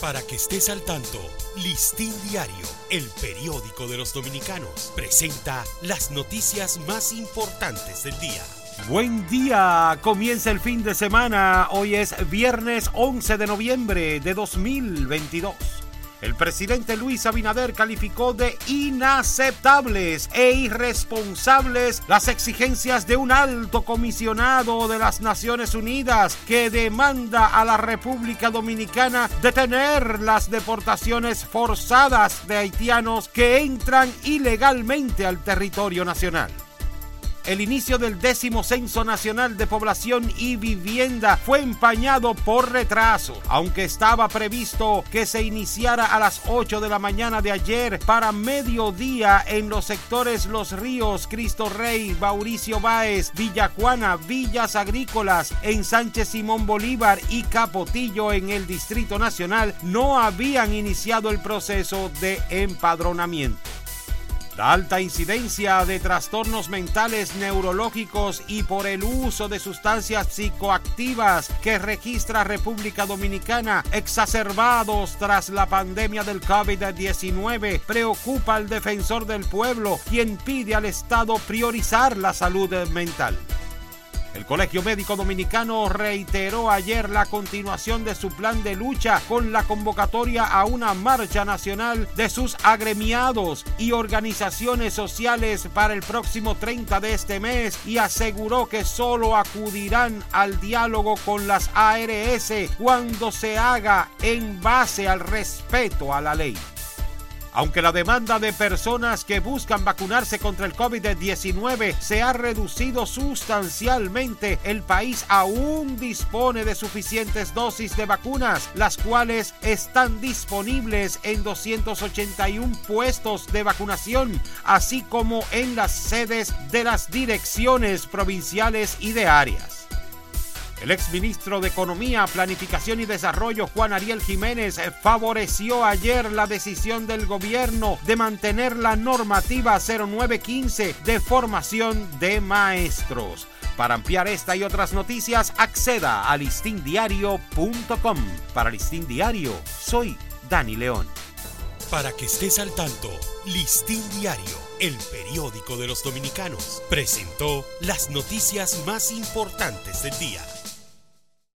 Para que estés al tanto, Listín Diario, el periódico de los dominicanos, presenta las noticias más importantes del día. Buen día, comienza el fin de semana, hoy es viernes 11 de noviembre de 2022. El presidente Luis Abinader calificó de inaceptables e irresponsables las exigencias de un alto comisionado de las Naciones Unidas que demanda a la República Dominicana detener las deportaciones forzadas de haitianos que entran ilegalmente al territorio nacional. El inicio del décimo Censo Nacional de Población y Vivienda fue empañado por retraso, aunque estaba previsto que se iniciara a las 8 de la mañana de ayer para mediodía en los sectores Los Ríos, Cristo Rey, Mauricio Báez, Villajuana, Villas Agrícolas, en Sánchez Simón Bolívar y Capotillo en el Distrito Nacional, no habían iniciado el proceso de empadronamiento. La alta incidencia de trastornos mentales neurológicos y por el uso de sustancias psicoactivas que registra República Dominicana exacerbados tras la pandemia del COVID-19 preocupa al defensor del pueblo quien pide al Estado priorizar la salud mental. El Colegio Médico Dominicano reiteró ayer la continuación de su plan de lucha con la convocatoria a una marcha nacional de sus agremiados y organizaciones sociales para el próximo 30 de este mes y aseguró que solo acudirán al diálogo con las ARS cuando se haga en base al respeto a la ley. Aunque la demanda de personas que buscan vacunarse contra el COVID-19 se ha reducido sustancialmente, el país aún dispone de suficientes dosis de vacunas, las cuales están disponibles en 281 puestos de vacunación, así como en las sedes de las direcciones provinciales y de áreas. El exministro de Economía, Planificación y Desarrollo, Juan Ariel Jiménez, favoreció ayer la decisión del gobierno de mantener la normativa 0915 de formación de maestros. Para ampliar esta y otras noticias, acceda a listindiario.com. Para Listín Diario, soy Dani León. Para que estés al tanto, Listín Diario, el periódico de los dominicanos, presentó las noticias más importantes del día.